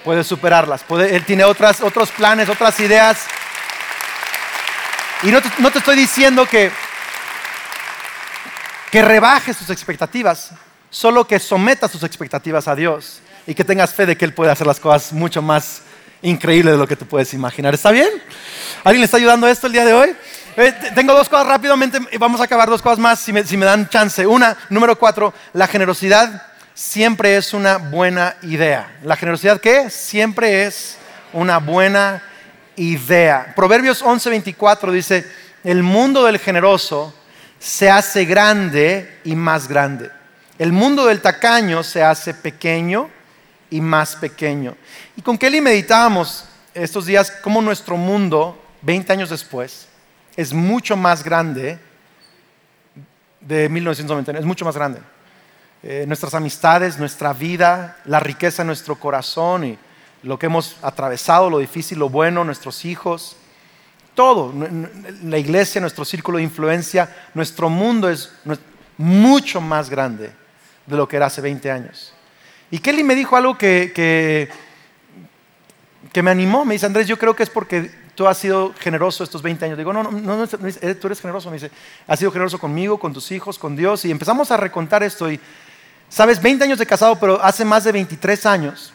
Puede superarlas. Puede, él tiene otras, otros planes, otras ideas. Y no no te estoy diciendo que que rebajes tus expectativas, solo que sometas tus expectativas a Dios y que tengas fe de que Él puede hacer las cosas mucho más increíbles de lo que tú puedes imaginar. ¿Está bien? ¿Alguien le está ayudando a esto el día de hoy? Eh, tengo dos cosas rápidamente, vamos a acabar dos cosas más si me, si me dan chance. Una, número cuatro, la generosidad siempre es una buena idea. ¿La generosidad qué? Siempre es una buena idea. Proverbios 11:24 dice, el mundo del generoso se hace grande y más grande. El mundo del tacaño se hace pequeño y más pequeño. Y con Kelly meditábamos estos días cómo nuestro mundo, 20 años después, es mucho más grande de 1990, es mucho más grande. Eh, nuestras amistades, nuestra vida, la riqueza en nuestro corazón y lo que hemos atravesado, lo difícil, lo bueno, nuestros hijos, todo, la iglesia, nuestro círculo de influencia, nuestro mundo es mucho más grande de lo que era hace 20 años. Y Kelly me dijo algo que, que, que, me animó, me dice, Andrés, yo creo que es porque tú has sido generoso estos 20 años. Digo, no, no, no, tú eres generoso, me dice, has sido generoso conmigo, con tus hijos, con Dios. Y empezamos a recontar esto y, sabes, 20 años de casado, pero hace más de 23 años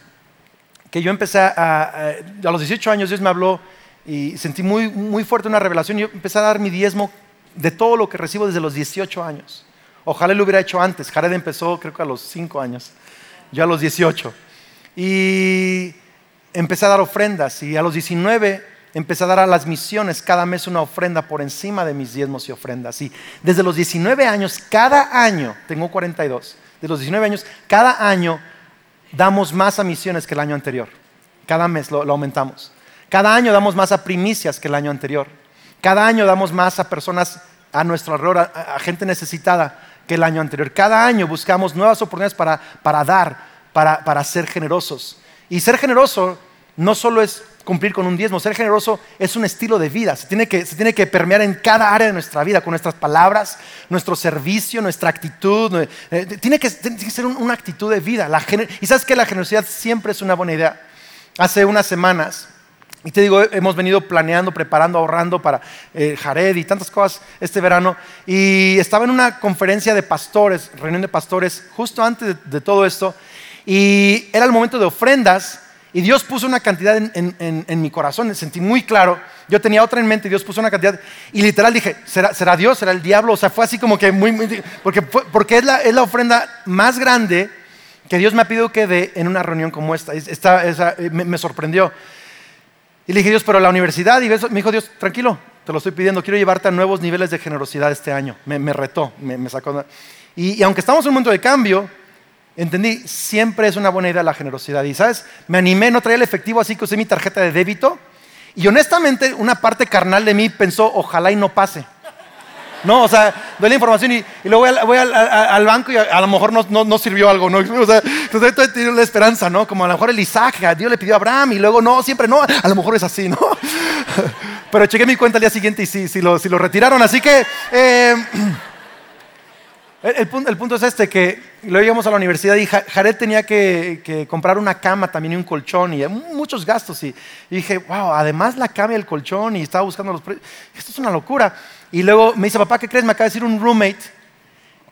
que yo empecé a, a, a los 18 años Dios me habló y sentí muy, muy fuerte una revelación. Yo empecé a dar mi diezmo de todo lo que recibo desde los 18 años. Ojalá lo hubiera hecho antes. Jared empezó creo que a los 5 años, yo a los 18. Y empecé a dar ofrendas y a los 19 empecé a dar a las misiones cada mes una ofrenda por encima de mis diezmos y ofrendas. Y desde los 19 años, cada año, tengo 42, de los 19 años, cada año damos más a misiones que el año anterior. Cada mes lo aumentamos. Cada año damos más a primicias que el año anterior. Cada año damos más a personas a nuestro alrededor, a, gente necesitada que el año anterior. Cada año buscamos nuevas oportunidades para, dar, para, ser generosos. Y ser generoso no solo es cumplir con un diezmo. Ser generoso es un estilo de vida. Se tiene que, se tiene que permear en cada área de nuestra vida, con nuestras palabras, nuestro servicio, nuestra actitud. Eh, tiene, que, ser una actitud de vida. La, y sabes que la generosidad siempre es una buena idea. Hace unas semanas, y te digo, hemos venido planeando, preparando, ahorrando para eh, Jared y tantas cosas este verano. Y estaba en una conferencia de pastores, reunión de pastores, justo antes de todo esto. Y era el momento de ofrendas. Y Dios puso una cantidad en, mi corazón, me sentí muy claro. Yo tenía otra en mente Dios puso una cantidad. Y literal dije, ¿será, será Dios? ¿Será el diablo? O sea, fue así como que muy... porque, porque es, la, es la ofrenda más grande que Dios me ha pedido que dé en una reunión como esta. esta me, sorprendió. Y le dije, Dios, pero la universidad, y me dijo, Dios, tranquilo, te lo estoy pidiendo, quiero llevarte a nuevos niveles de generosidad este año. Me, retó, me, sacó. Y, y aunque estamos en un momento de cambio, Entendí, siempre es una buena idea la generosidad. Y sabes, me animé, no traía el efectivo, así que usé mi tarjeta de débito. Y honestamente, una parte carnal de mí pensó, ojalá y no pase. No, o sea, doy la información y, luego voy, al, banco y a, lo mejor no, sirvió algo, ¿no? O sea, entonces tenido la esperanza, ¿no? Como a lo mejor el Isaac, Dios le pidió a Abraham y luego no, siempre no, a lo mejor es así, ¿no? Pero chequé mi cuenta al día siguiente y sí, sí lo, lo retiraron. Así que... Eh, el, punto, es este, que luego llegamos a la universidad y Jared tenía que, comprar una cama también y un colchón y muchos gastos. Y, dije, wow, además la cama y el colchón y estaba buscando los precios. Esto es una locura. Y luego me dice, papá, ¿qué crees? Me acaba de decir un roommate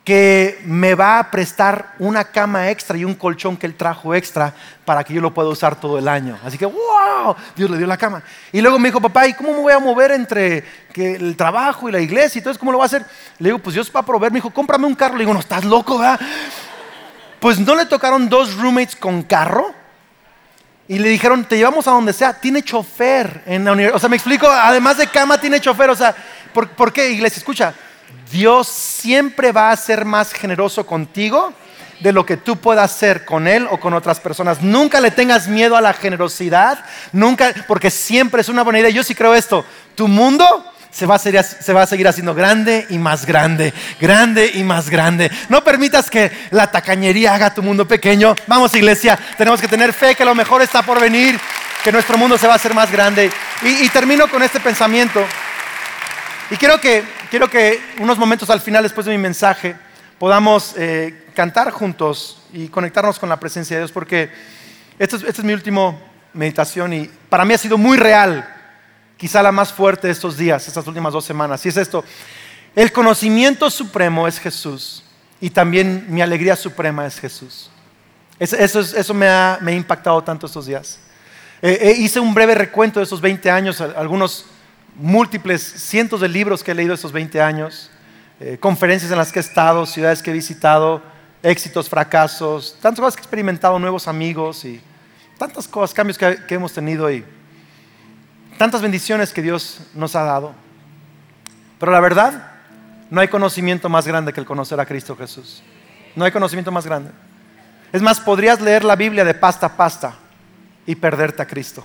que me va a prestar una cama extra y un colchón que él trajo extra para que yo lo pueda usar todo el año. Así que, wow, Dios le dio la cama. Y luego me dijo, papá, ¿y cómo me voy a mover entre el trabajo y la iglesia? Entonces, ¿cómo lo va a hacer? Le digo, pues Dios va a proveer. Me dijo, cómprame un carro. Le digo, no, estás loco, ¿verdad? Pues no le tocaron dos roommates con carro. Y le dijeron, te llevamos a donde sea. Tiene chofer en la universidad. O sea, me explico, además de cama, tiene chofer. O sea, ¿por, ¿por qué, iglesia? Escucha, Dios siempre va a ser más generoso contigo de lo que tú puedas hacer con Él o con otras personas. Nunca le tengas miedo a la generosidad, nunca, porque siempre es una buena idea. Yo sí creo esto, tu mundo se va, a seguir, se haciendo grande y más grande, grande y más grande. No permitas que la tacañería haga tu mundo pequeño. Vamos iglesia, tenemos que tener fe que lo mejor está por venir, que nuestro mundo se va a hacer más grande. Y, termino con este pensamiento. Y quiero que, quiero que unos momentos al final, después de mi mensaje, podamos eh, cantar juntos y conectarnos con la presencia de Dios, porque esta es, es mi última meditación y para mí ha sido muy real, quizá la más fuerte de estos días, estas últimas dos semanas. Y es esto, el conocimiento supremo es Jesús y también mi alegría suprema es Jesús. Eso, eso me, ha, me, ha, impactado tanto estos días. Eh, eh, hice un breve recuento de esos 20 años, algunos múltiples cientos de libros que he leído estos 20 años, eh, conferencias en las que he estado, ciudades que he visitado, éxitos, fracasos, tantas cosas que he experimentado, nuevos amigos y tantas cosas, cambios que, que hemos tenido y tantas bendiciones que Dios nos ha dado. Pero la verdad, no hay conocimiento más grande que el conocer a Cristo Jesús. No hay conocimiento más grande. Es más, podrías leer la Biblia de pasta a pasta y perderte a Cristo.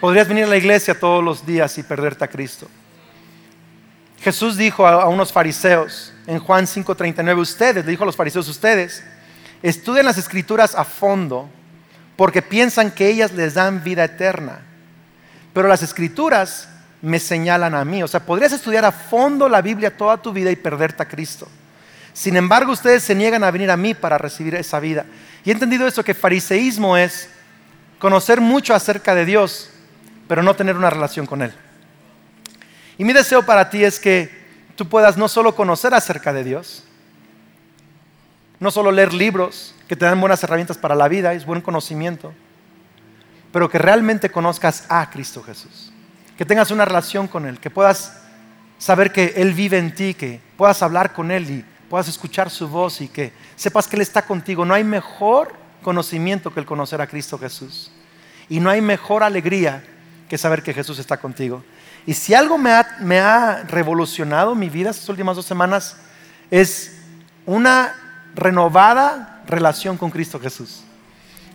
Podrías venir a la iglesia todos los días y perderte a Cristo. Jesús dijo a, unos fariseos en Juan 5:39, ustedes, le dijo a los fariseos, ustedes, estudien las escrituras a fondo porque piensan que ellas les dan vida eterna. Pero las escrituras me señalan a mí. O sea, podrías estudiar a fondo la Biblia toda tu vida y perderte a Cristo. Sin embargo, ustedes se niegan a venir a mí para recibir esa vida. Y he entendido eso, que fariseísmo es conocer mucho acerca de Dios, pero no tener una relación con Él. Y mi deseo para ti es que tú puedas no solo conocer acerca de Dios, no solo leer libros que te dan buenas herramientas para la vida, es buen conocimiento, pero que realmente conozcas a Cristo Jesús, que tengas una relación con Él, que puedas saber que Él vive en ti, que puedas hablar con Él y puedas escuchar su voz y que sepas que Él está contigo. No hay mejor conocimiento que el conocer a Cristo Jesús. Y no hay mejor alegría que saber que Jesús está contigo. Y si algo me ha, revolucionado mi vida estas últimas dos semanas, es una renovada relación con Cristo Jesús.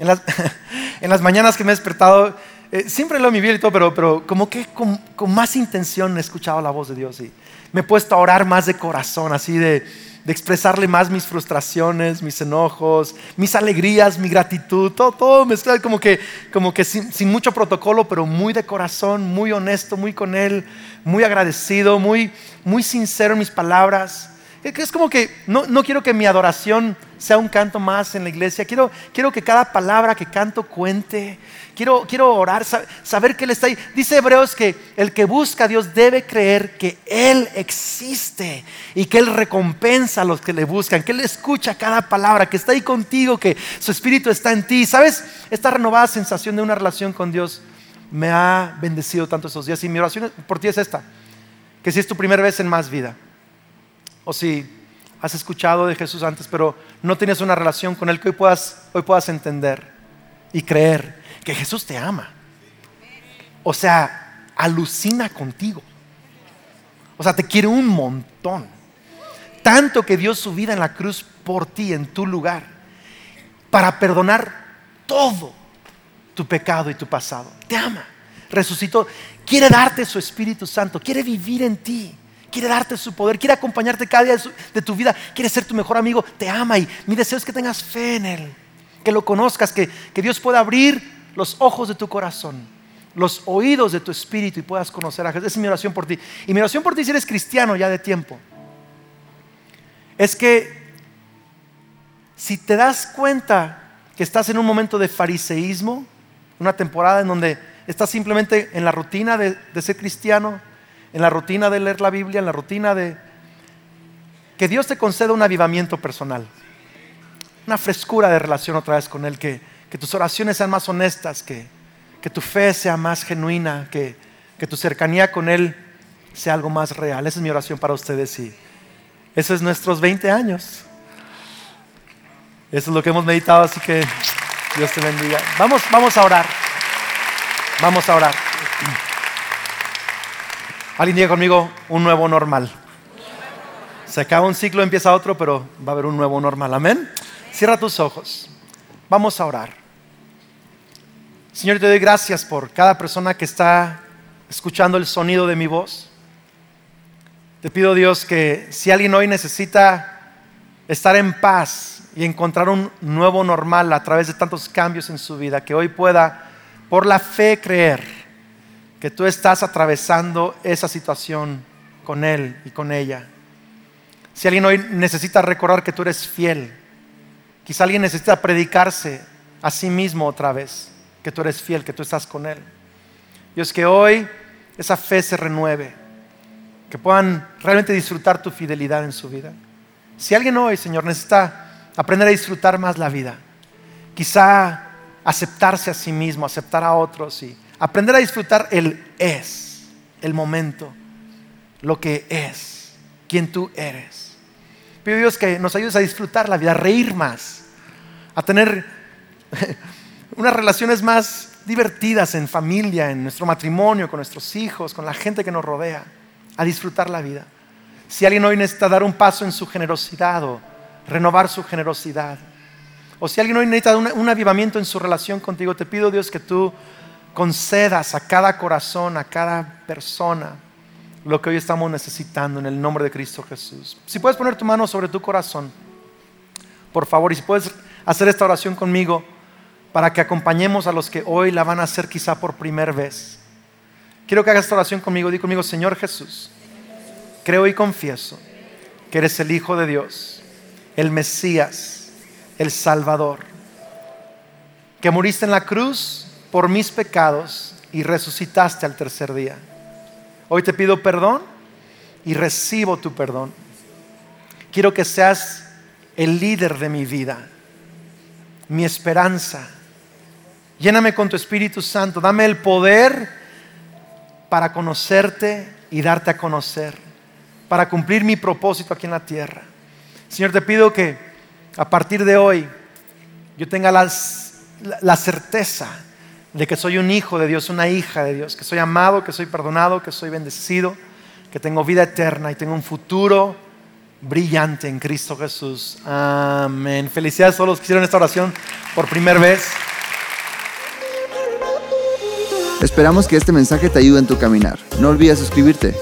En las, mañanas que me he despertado, eh, siempre leo mi Biblia y todo, pero, como que con, con, más intención he escuchado la voz de Dios y me he puesto a orar más de corazón, así de, de expresarle más mis frustraciones, mis enojos, mis alegrías, mi gratitud, todo, todo mezclado como que, como que sin, sin, mucho protocolo, pero muy de corazón, muy honesto, muy con Él, muy agradecido, muy, muy sincero en mis palabras. Es como que no, no, quiero que mi adoración sea un canto más en la iglesia. Quiero, quiero que cada palabra que canto cuente. Quiero, quiero orar, saber que Él está ahí. Dice Hebreos que el que busca a Dios debe creer que Él existe y que Él recompensa a los que le buscan, que Él escucha cada palabra, que está ahí contigo, que su espíritu está en ti. ¿Sabes? Esta renovada sensación de una relación con Dios me ha bendecido tanto estos días. Y mi oración por ti es esta: que si es tu primera vez en más vida o si has escuchado de Jesús antes, pero no tienes una relación con Él, que hoy puedas, hoy puedas entender y creer que Jesús te ama. O sea, alucina contigo. O sea, te quiere un montón. Tanto que dio su vida en la cruz por ti, en tu lugar, para perdonar todo tu pecado y tu pasado. Te ama. Resucitó. Quiere darte su Espíritu Santo. Quiere vivir en ti quiere darte su poder, quiere acompañarte cada día de, tu vida, quiere ser tu mejor amigo, te ama y mi deseo es que tengas fe en Él, que lo conozcas, que, que Dios pueda abrir los ojos de tu corazón, los oídos de tu espíritu y puedas conocer a Jesús. Esa es mi oración por ti. Y mi oración por ti si eres cristiano ya de tiempo, es que si te das cuenta que estás en un momento de fariseísmo, una temporada en donde estás simplemente en la rutina de, de ser cristiano, en la rutina de leer la Biblia, en la rutina de que Dios te conceda un avivamiento personal, una frescura de relación otra vez con Él, que, tus oraciones sean más honestas, que, tu fe sea más genuina, que, tu cercanía con Él sea algo más real. Esa es mi oración para ustedes y esos es nuestros 20 años. Eso es lo que hemos meditado, así que Dios te bendiga. Vamos, vamos a orar. Vamos a orar. Alguien diga conmigo, un nuevo normal. Se acaba un ciclo, empieza otro, pero va a haber un nuevo normal. Amén. Cierra tus ojos. Vamos a orar. Señor, te doy gracias por cada persona que está escuchando el sonido de mi voz. Te pido, Dios, que si alguien hoy necesita estar en paz y encontrar un nuevo normal a través de tantos cambios en su vida, que hoy pueda, por la fe, creer que tú estás atravesando esa situación con él y con ella. Si alguien hoy necesita recordar que tú eres fiel, quizá alguien necesita predicarse a sí mismo otra vez, que tú eres fiel, que tú estás con él. Dios, que hoy esa fe se renueve, que puedan realmente disfrutar tu fidelidad en su vida. Si alguien hoy, Señor, necesita aprender a disfrutar más la vida, quizá aceptarse a sí mismo, aceptar a otros y Aprender a disfrutar el es, el momento, lo que es, quien tú eres. Pido Dios que nos ayudes a disfrutar la vida, a reír más, a tener unas relaciones más divertidas en familia, en nuestro matrimonio, con nuestros hijos, con la gente que nos rodea, a disfrutar la vida. Si alguien hoy necesita dar un paso en su generosidad o renovar su generosidad, o si alguien hoy necesita un, un avivamiento en su relación contigo, te pido Dios que tú concedas a cada corazón, a cada persona, lo que hoy estamos necesitando en el nombre de Cristo Jesús. Si puedes poner tu mano sobre tu corazón, por favor, y si puedes hacer esta oración conmigo para que acompañemos a los que hoy la van a hacer quizá por primera vez. Quiero que hagas esta oración conmigo. Di conmigo, Señor Jesús, creo y confieso que eres el Hijo de Dios, el Mesías, el Salvador, que muriste en la cruz por mis pecados y resucitaste al tercer día. Hoy te pido perdón y recibo tu perdón. Quiero que seas el líder de mi vida, mi esperanza. Lléname con tu Espíritu Santo, dame el poder para conocerte y darte a conocer, para cumplir mi propósito aquí en la tierra. Señor, te pido que a partir de hoy yo tenga la certeza de que soy un hijo de Dios, una hija de Dios, que soy amado, que soy perdonado, que soy bendecido, que tengo vida eterna y tengo un futuro brillante en Cristo Jesús. Amén. Felicidades a todos los que hicieron esta oración por primera vez. Esperamos que este mensaje te ayude en tu caminar. No olvides suscribirte.